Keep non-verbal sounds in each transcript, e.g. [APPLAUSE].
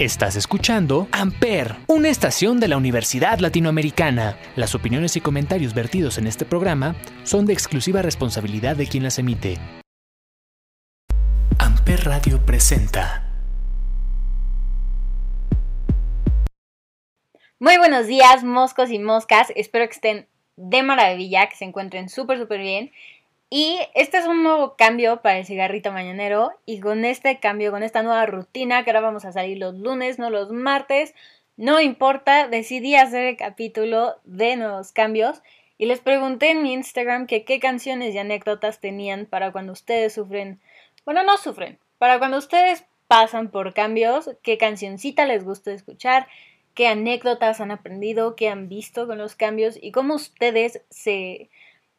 Estás escuchando Amper, una estación de la Universidad Latinoamericana. Las opiniones y comentarios vertidos en este programa son de exclusiva responsabilidad de quien las emite. Amper Radio presenta. Muy buenos días, moscos y moscas. Espero que estén de maravilla, que se encuentren súper, súper bien. Y este es un nuevo cambio para el cigarrito mañanero. Y con este cambio, con esta nueva rutina, que ahora vamos a salir los lunes, no los martes, no importa, decidí hacer el capítulo de nuevos cambios. Y les pregunté en mi Instagram que qué canciones y anécdotas tenían para cuando ustedes sufren, bueno, no sufren, para cuando ustedes pasan por cambios, qué cancioncita les gusta escuchar, qué anécdotas han aprendido, qué han visto con los cambios y cómo ustedes se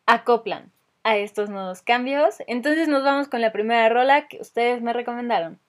acoplan a estos nuevos cambios. Entonces nos vamos con la primera rola que ustedes me recomendaron.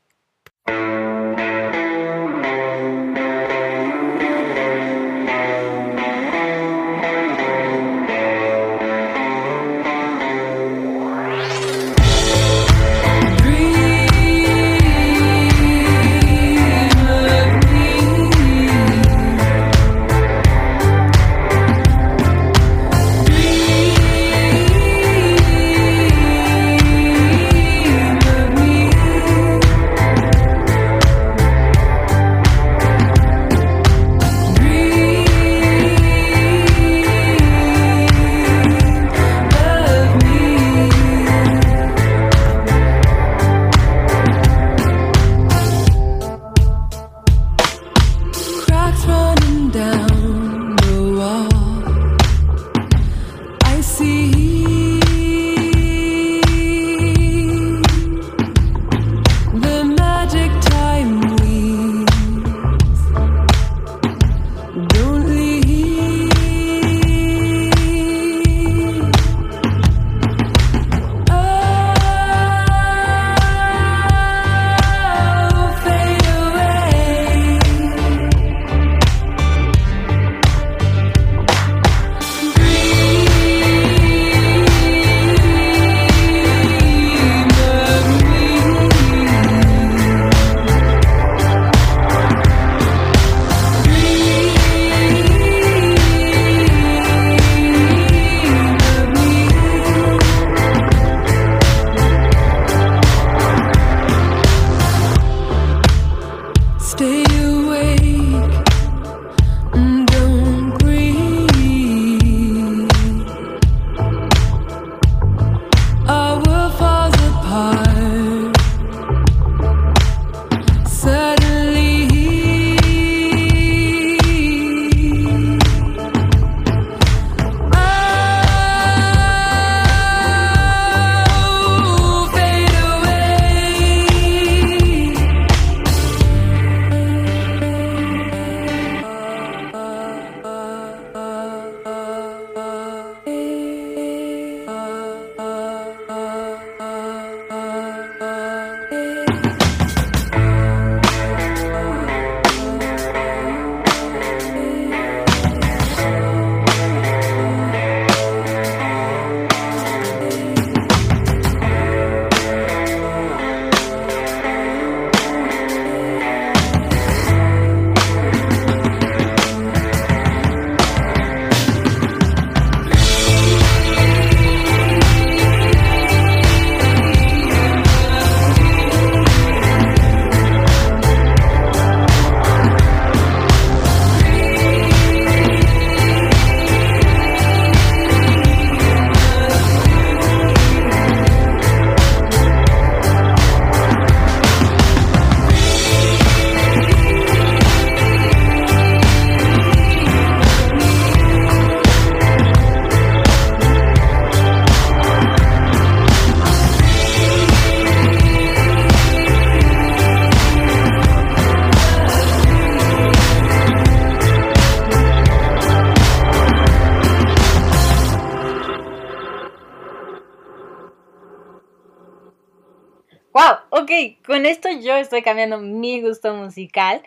Con esto yo estoy cambiando mi gusto musical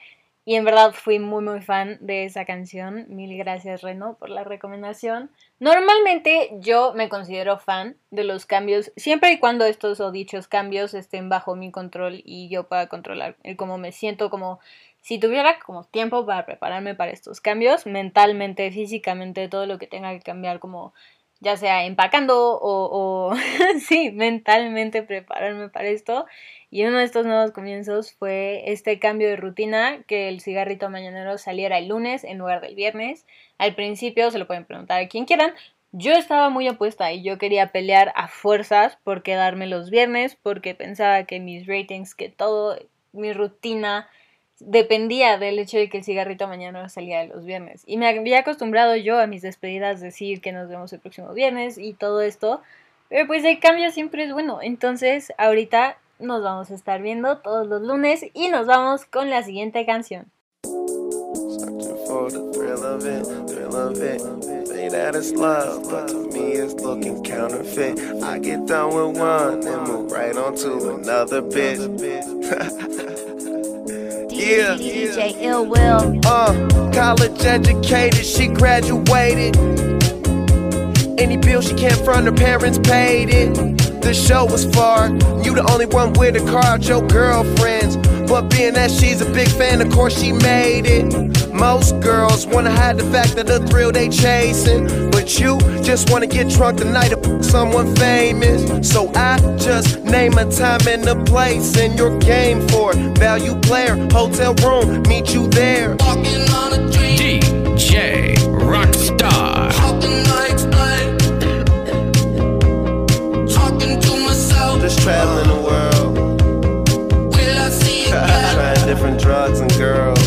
Y en verdad fui muy muy fan de esa canción. Mil gracias Reno por la recomendación. Normalmente yo me considero fan de los cambios, siempre y cuando estos o dichos cambios estén bajo mi control y yo pueda controlar el cómo me siento, como si tuviera como tiempo para prepararme para estos cambios, mentalmente, físicamente, todo lo que tenga que cambiar como ya sea empacando o, o [LAUGHS] sí, mentalmente prepararme para esto. Y uno de estos nuevos comienzos fue este cambio de rutina, que el cigarrito mañanero saliera el lunes en lugar del viernes. Al principio se lo pueden preguntar a quien quieran. Yo estaba muy opuesta y yo quería pelear a fuerzas por quedarme los viernes porque pensaba que mis ratings, que todo, mi rutina dependía del hecho de que el cigarrito mañana salía los viernes. Y me había acostumbrado yo a mis despedidas decir que nos vemos el próximo viernes y todo esto. Pero pues el cambio siempre es bueno. Entonces ahorita nos vamos a estar viendo todos los lunes y nos vamos con la siguiente canción. Yeah. DJ Ill Will. Uh, college educated, she graduated. Any bill she can't front, her parents paid it. The show was far. You the only one with a car your girlfriends. But being that she's a big fan, of course she made it. Most girls wanna hide the fact that the thrill they chasing. But you just wanna get drunk the night of someone famous. So I just name a time and a place in your game for it. value player, hotel room, meet you there. Walking on a dream. DJ Rockstar. just traveling the world. [LAUGHS] Trying different drugs and girls.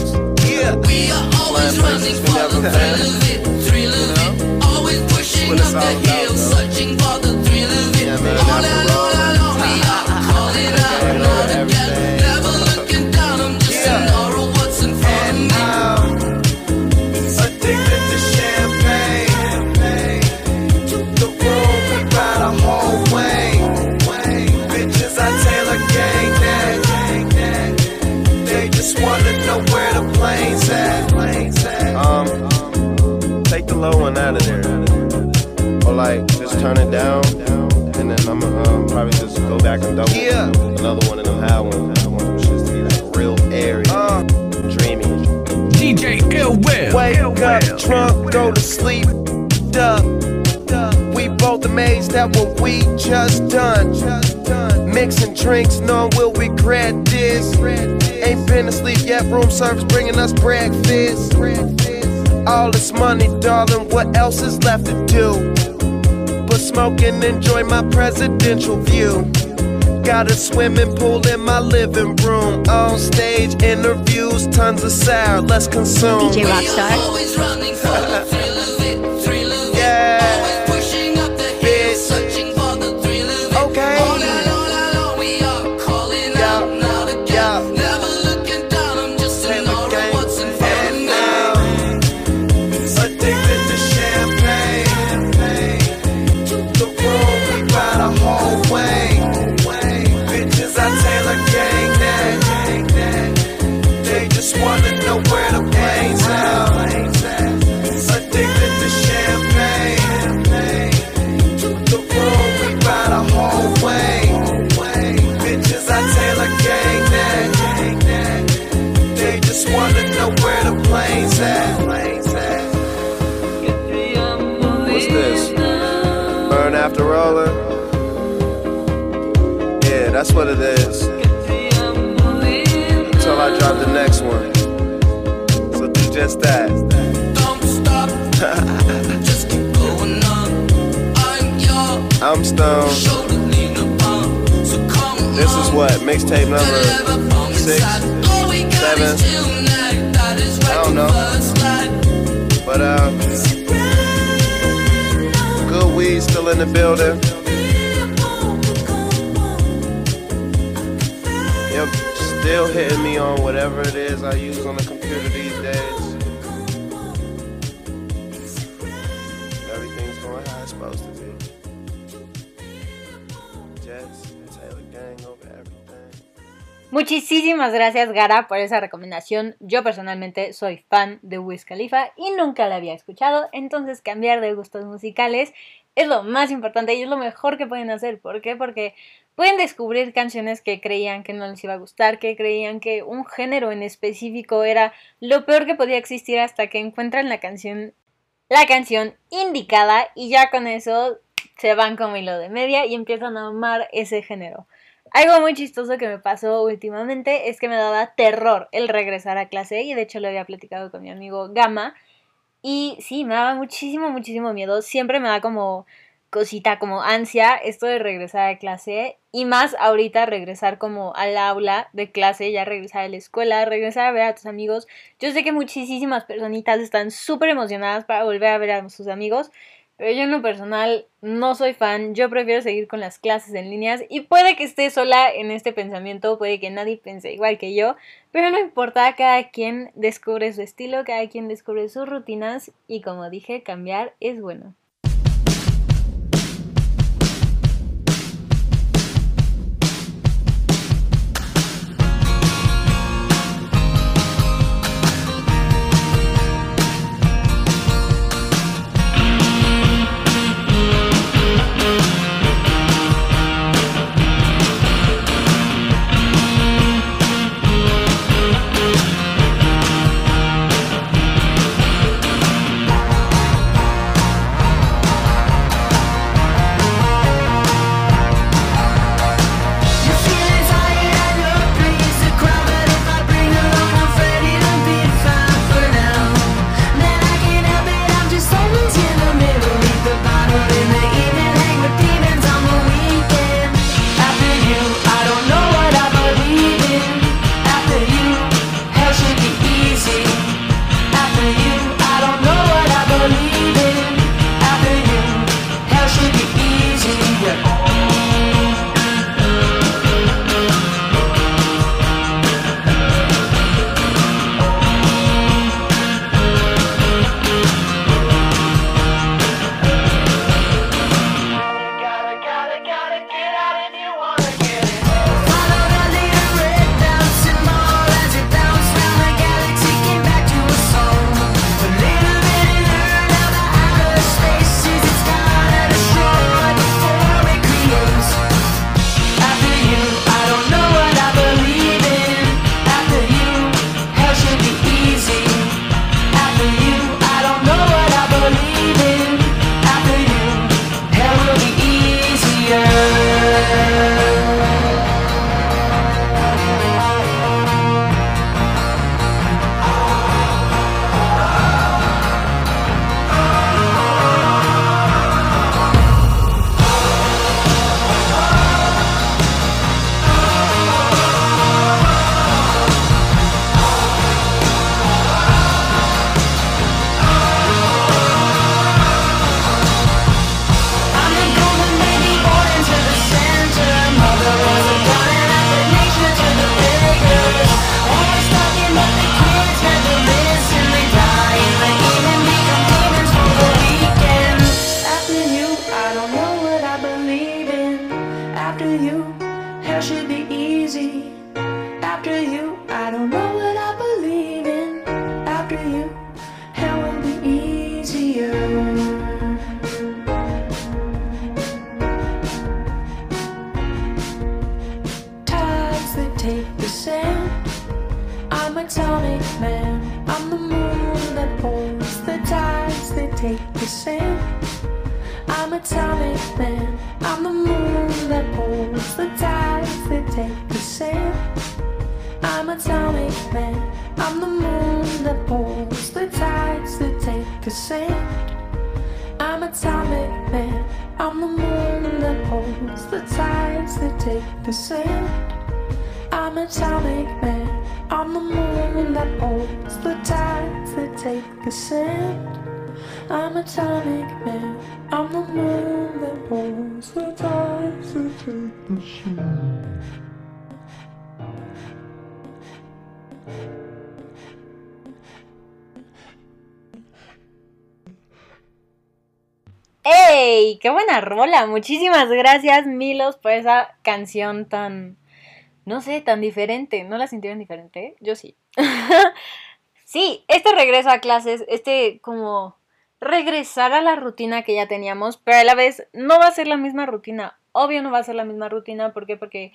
Yeah. Go back and double yeah. another one of them high ones. I want them shits to be like real airy, uh, dreamy. DJ Ill Will. Wake up, drunk, go to sleep. Duh. We both amazed at what we just done. Mixing drinks, knowing we'll regret this. Ain't been asleep yet, room service bringing us breakfast. All this money, darling, what else is left to do? But smoke and enjoy my presidential view. Got a swimming pool in my living room. On stage interviews, tons of sour. Let's consume. DJ Rockstar. That's what it is. Until I drop the next one. So do just that. Don't stop, [LAUGHS] just keep going on. I'm your I'm stoned. lean upon. So come This is what? Mixtape number six, inside. All we got seven. is tonight. That is right I don't know. But uh, good weed still in the building. Still hitting me on whatever it is I use on the computer these days. Everything's going to be. Jets, Taylor gang over everything. Muchísimas gracias Gara por esa recomendación. Yo personalmente soy fan de Wiz Khalifa y nunca la había escuchado, entonces cambiar de gustos musicales es lo más importante y es lo mejor que pueden hacer. ¿Por qué? Porque pueden descubrir canciones que creían que no les iba a gustar, que creían que un género en específico era lo peor que podía existir hasta que encuentran la canción la canción indicada y ya con eso se van como hilo de media y empiezan a amar ese género. Algo muy chistoso que me pasó últimamente es que me daba terror el regresar a clase y de hecho lo había platicado con mi amigo Gama y sí, me daba muchísimo, muchísimo miedo. Siempre me da como cosita, como ansia esto de regresar a clase y más ahorita regresar como al aula de clase, ya regresar a la escuela, regresar a ver a tus amigos. Yo sé que muchísimas personitas están súper emocionadas para volver a ver a sus amigos, pero yo en lo personal no soy fan, yo prefiero seguir con las clases en líneas y puede que esté sola en este pensamiento, puede que nadie piense igual que yo, pero no importa, cada quien descubre su estilo, cada quien descubre sus rutinas y como dije, cambiar es bueno. here. ¡Ey! ¡Qué buena rola! Muchísimas gracias, Milos, por esa canción tan, no sé, tan diferente. ¿No la sintieron diferente? Yo sí. [LAUGHS] sí, este regreso a clases, este como regresar a la rutina que ya teníamos, pero a la vez no va a ser la misma rutina. Obvio no va a ser la misma rutina, ¿por qué? Porque,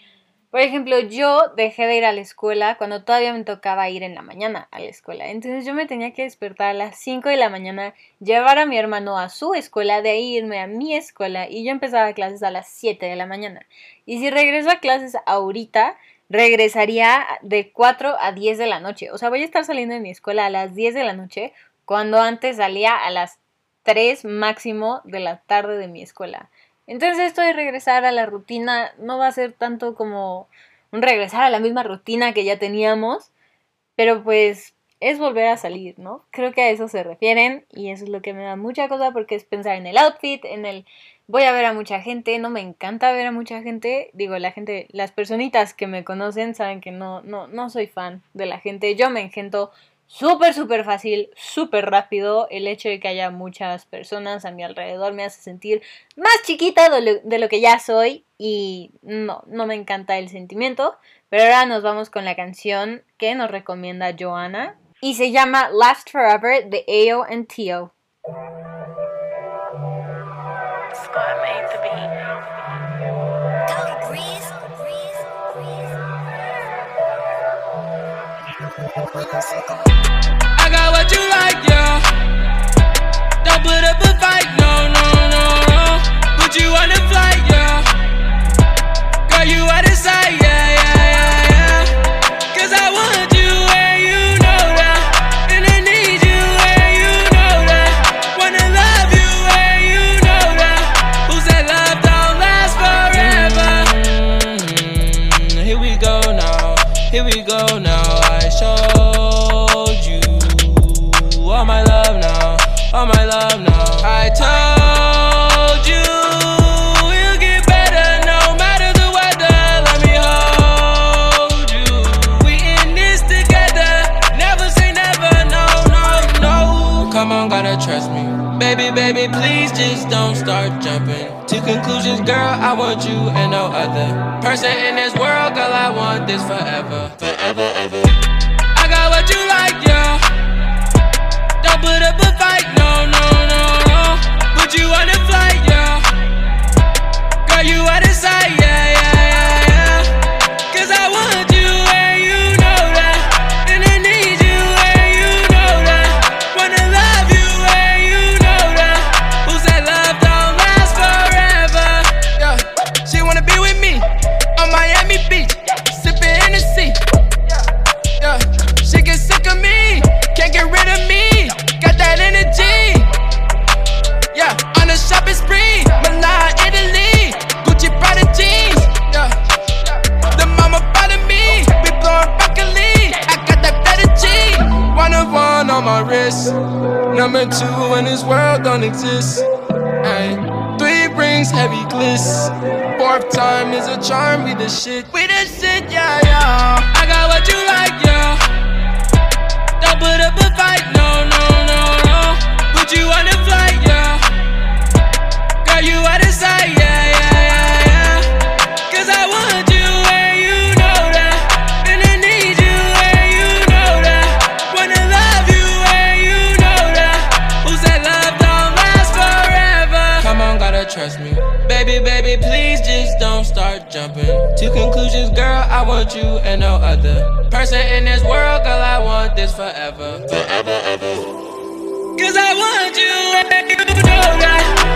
por ejemplo, yo dejé de ir a la escuela cuando todavía me tocaba ir en la mañana a la escuela. Entonces yo me tenía que despertar a las 5 de la mañana, llevar a mi hermano a su escuela, de ahí irme a mi escuela y yo empezaba clases a las 7 de la mañana. Y si regreso a clases ahorita, regresaría de 4 a 10 de la noche. O sea, voy a estar saliendo de mi escuela a las 10 de la noche, cuando antes salía a las 3 máximo de la tarde de mi escuela. Entonces esto de regresar a la rutina no va a ser tanto como un regresar a la misma rutina que ya teníamos, pero pues es volver a salir, ¿no? Creo que a eso se refieren y eso es lo que me da mucha cosa porque es pensar en el outfit, en el voy a ver a mucha gente, no me encanta ver a mucha gente, digo, la gente, las personitas que me conocen saben que no, no, no soy fan de la gente, yo me engento súper, súper fácil, súper rápido, el hecho de que haya muchas personas a mi alrededor me hace sentir más chiquita de lo, de lo que ya soy y no, no me encanta el sentimiento, pero ahora nos vamos con la canción que nos recomienda Joana y se llama Last Forever de Ayo and Tio. What you like, yeah. Don't put up a fight, no, no, no, no. Put you on a flight, yeah. Girl, you out of sight, yeah, Baby, please just don't start jumping to conclusions, girl. I want you and no other person in this world, girl. I want this forever, forever, ever. I got what you like, yeah. Don't put up a fight, no, no, no, no. Put you on a flight, yeah. Girl, you out of sight, number two in this world don't exist. Ay. Three brings heavy gliss. Fourth time is a charm, we the shit. We the shit, yeah, yeah. I got what you like, yeah. Don't put up a fight, no, no, no, no. Put you on a I want you and no other person in this world, girl. I want this forever, forever, ever. Cause I want you and you know that.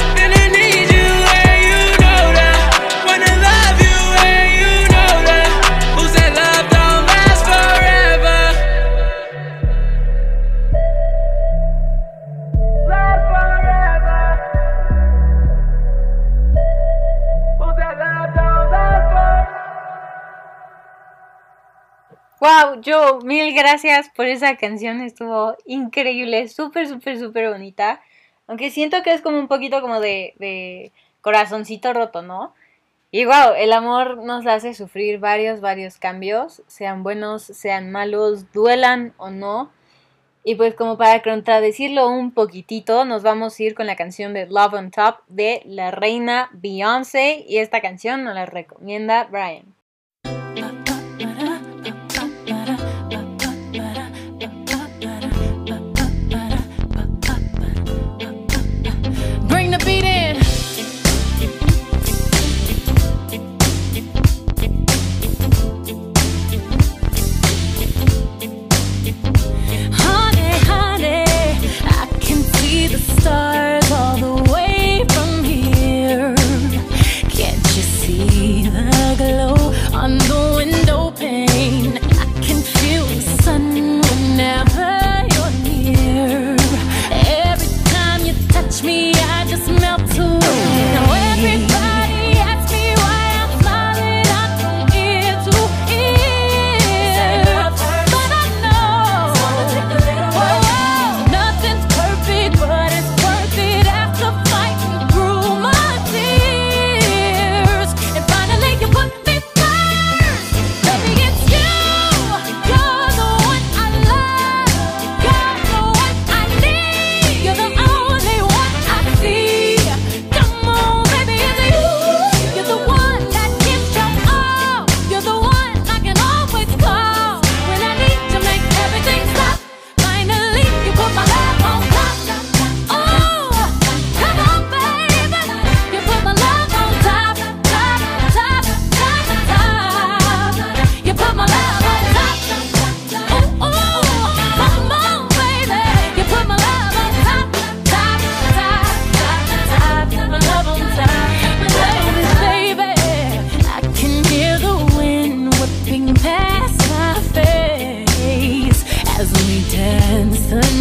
Wow, yo, mil gracias por esa canción, estuvo increíble, súper, súper, súper bonita. Aunque siento que es como un poquito como de, de corazoncito roto, ¿no? Y wow, el amor nos hace sufrir varios, varios cambios, sean buenos, sean malos, duelan o no. Y pues como para contradecirlo un poquitito, nos vamos a ir con la canción de Love on Top de la reina Beyoncé. Y esta canción nos la recomienda Brian. smell the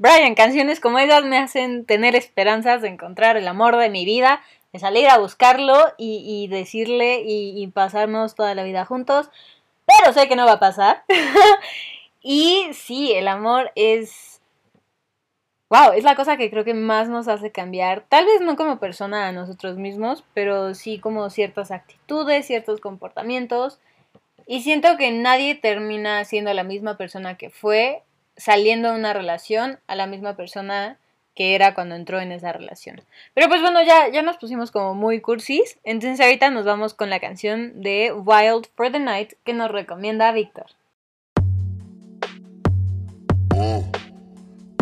Brian, canciones como esas me hacen tener esperanzas de encontrar el amor de mi vida, de salir a buscarlo y, y decirle y, y, pasarnos toda la vida juntos, pero sé que no va a pasar. [LAUGHS] y sí, el amor es... Wow, es la cosa que creo que más nos hace cambiar, tal vez no como persona a nosotros mismos, pero sí como ciertas actitudes, ciertos comportamientos. Y siento que nadie termina siendo la misma persona que fue saliendo de una relación a la misma persona que era cuando entró en esa relación. Pero pues bueno, ya, ya nos pusimos como muy cursis, entonces ahorita nos vamos con la canción de Wild for the Night que nos recomienda Víctor. Oh.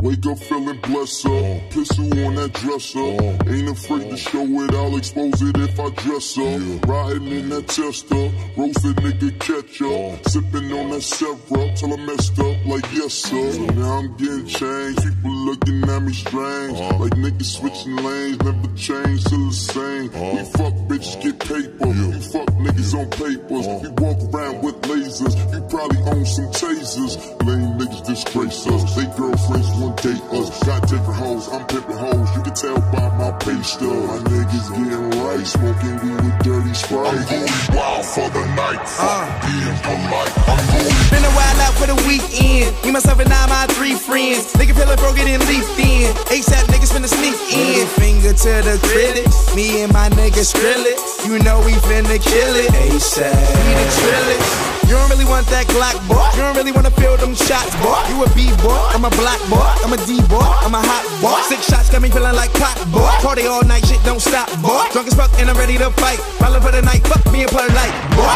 Wake up feeling blessed up. Pistol on that dresser. Ain't afraid to show it, I'll expose it if I dress up. Riding in that tester. Roasted nigga catch up. Sipping on that syrup till I messed up like yes sir. So now I'm getting changed. People looking at me strange. Uh-huh. Like niggas switching uh-huh. lanes. Never change, still the same. Uh-huh. We fuck bitches, get paper. You fuck niggas on papers. We walk around with lasers. You probably own some tasers. Lame niggas disgrace us. They girlfriends won't date us. Got different hoes, I'm pimping hoes. You can tell by my pay stub. My niggas getting right, smoking weed with dirty sprite. I'm going wild for the night. Uh. Fuck being polite. I'm going Been a while out for the weekend. Me, myself, and I, my three friends. Nigga feel like broke it and leafed in. ASAP niggas finna sneak in. Finger to the critics. Me and my niggas drill it. You know we finna kill it. ASAP. We the trillers. You don't really want that Glock, boy. You don't really wanna feel them shots, boy. You a B boy, I'm a black boy, I'm a D boy, I'm a hot boy. Six shots got me feeling like pot, boy. Party all night, shit don't stop, boy. Drunk as fuck and I'm ready to fight. Ballin' for the night, fuck me and play light, boy.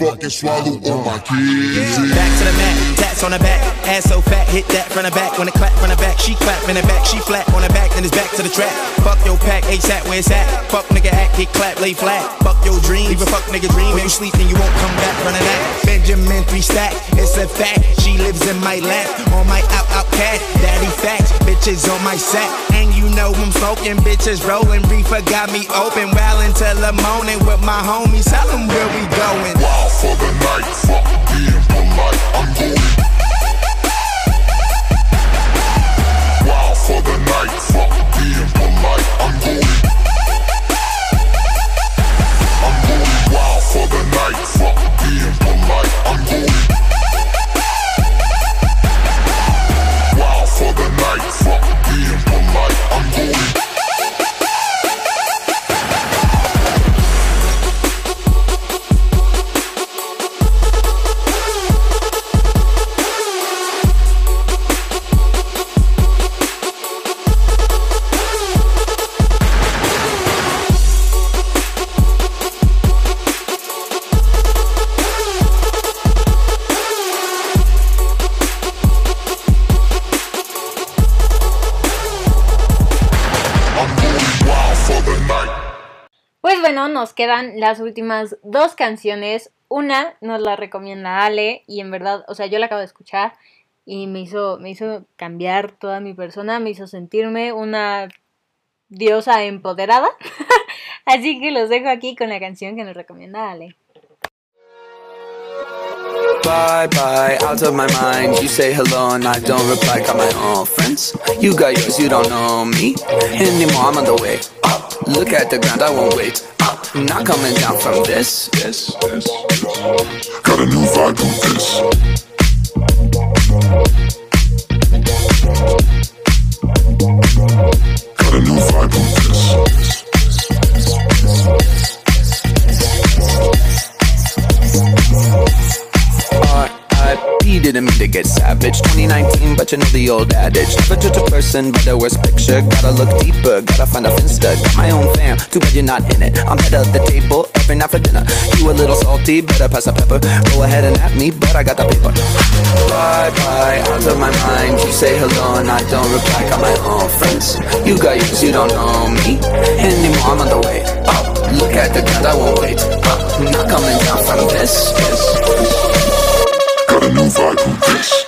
Got drunk as fuck and swallowed all my kids. Back to the mat, tats on the back, ass so fat, hit that from the back. When it clap from the back, she clap in the back, she flat on the back, then it's back to the trap. Fuck your pack, ASAP, where it's at? Fuck nigga act, hit clap, lay flat. Fuck your dream, leave a fuck nigga dream. When you sleep, then you won't come back from the that. Benjamin three stack, a fact. She lives in my lap, on my out out cat. Daddy facts, bitches on my set. And you know I'm smoking, bitches rolling. Reefer got me open, well until the morning with my homies. Tell them where we going. Wild for the night. Fuck being polite. I'm going for the night. Fuck being polite. I'm going. I'm going wild for the night. Fuck being polite. Bueno, nos quedan las últimas dos canciones. Una nos la recomienda Ale y en verdad, o sea, yo la acabo de escuchar y me hizo, me hizo cambiar toda mi persona, me hizo sentirme una diosa empoderada. [LAUGHS] Así que los dejo aquí con la canción que nos recomienda Ale. Bye bye, out of my mind. You say hello and I don't reply. Got my own friends. You got yours, you don't know me anymore. I'm on the way. Look at the ground, I won't wait Not coming down from this. This, this. Got a new vibe with this. Got a new vibe with this. R.I.P. didn't mean to get savage. 2019, but you know the old adage. Never judge a person by the worst picture. Gotta look deeper, gotta find a finsta. Got my own fam, too bad you're not in it. I'm head of the table every night for dinner. You a little salty, better pass the pepper. Go ahead and at me, but I got the paper. Bye bye, out of my mind. You say hello and I don't reply. Got my own friends. You got yours, you don't know me anymore. I'm on the way up. Look at the ground, I won't wait uh, up. Not coming down from this. this, this got a new vibe from this.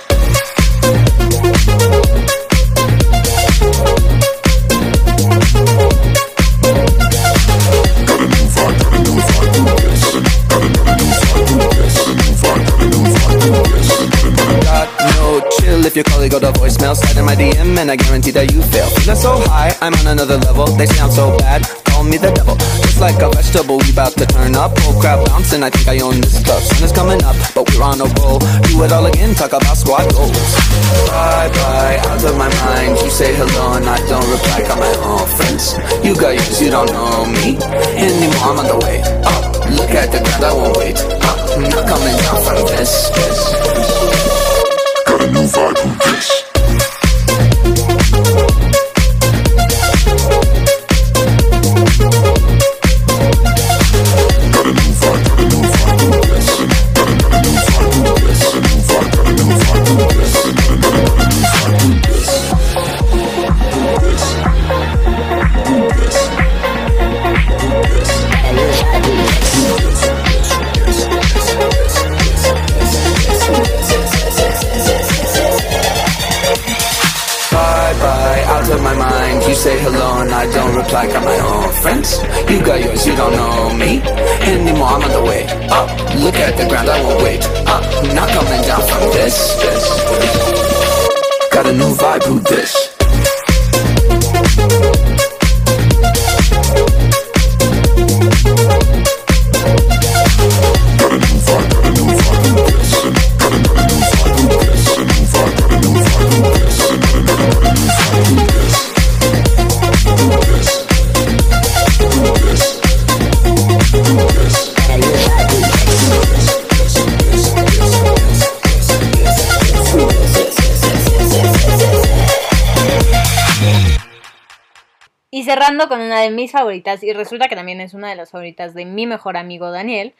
If you call, it go to voicemail. Slide in my DM, and I guarantee that you fail. Feeling so high, I'm on another level. They sound so bad call me the devil. Just like a vegetable, we about to turn up. Whole crowd bouncing, I think I own this club. Sun is coming up, but we're on a roll. Do it all again, talk about squad goals. Bye bye, out of my mind. You say hello and I don't reply. Got my own friends. You got yours, you don't know me anymore. I'm on the way up. Look at the ground, I won't wait up. I'm not coming down from this. this. Got a new vibe from this. Y cerrando con una de mis favoritas, y resulta que también es una de las favoritas de mi mejor amigo Daniel,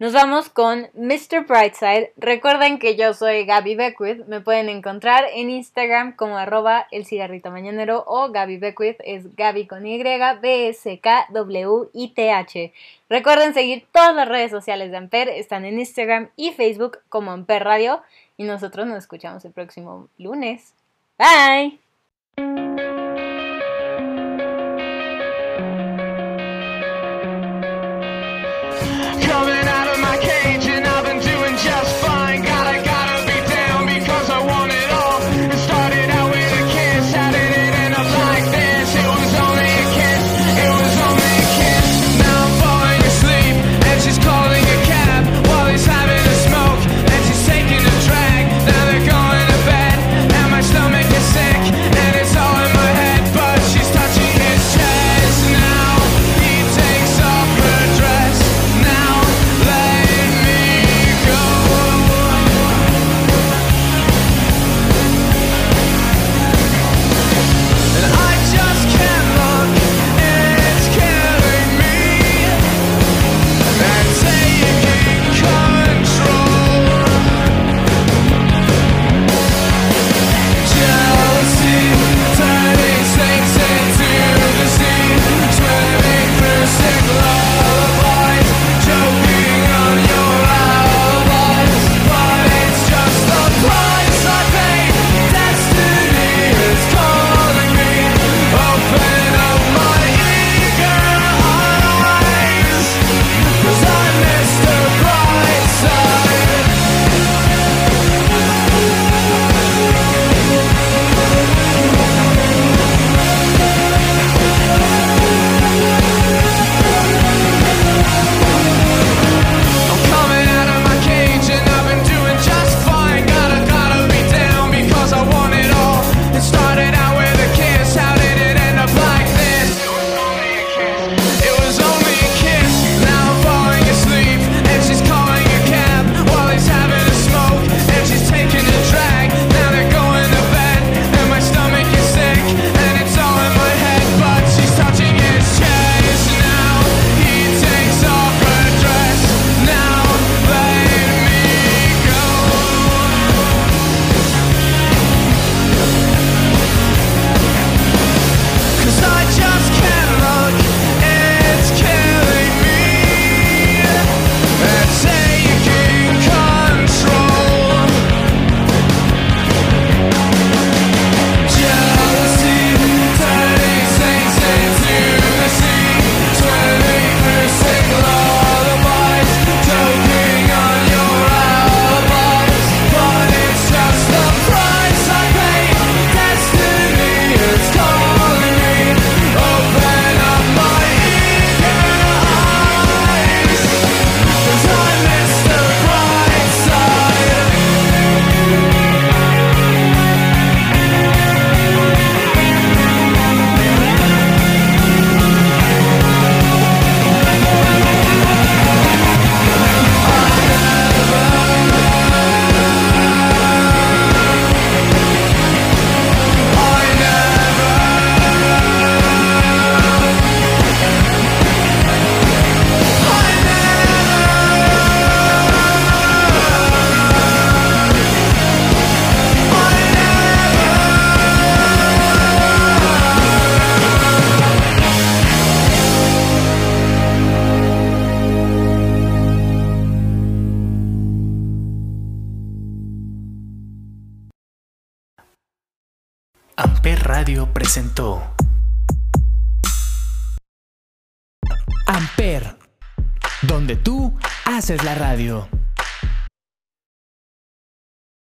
nos vamos con Mr. Brightside. Recuerden que yo soy Gaby Beckwith, me pueden encontrar en Instagram como arroba el cigarrito mañanero o Gaby Beckwith, es Gaby con Y, B-S-K-W-I-T-H. Recuerden seguir todas las redes sociales de Amper, están en Instagram y Facebook como Amper Radio, y nosotros nos escuchamos el próximo lunes. Bye.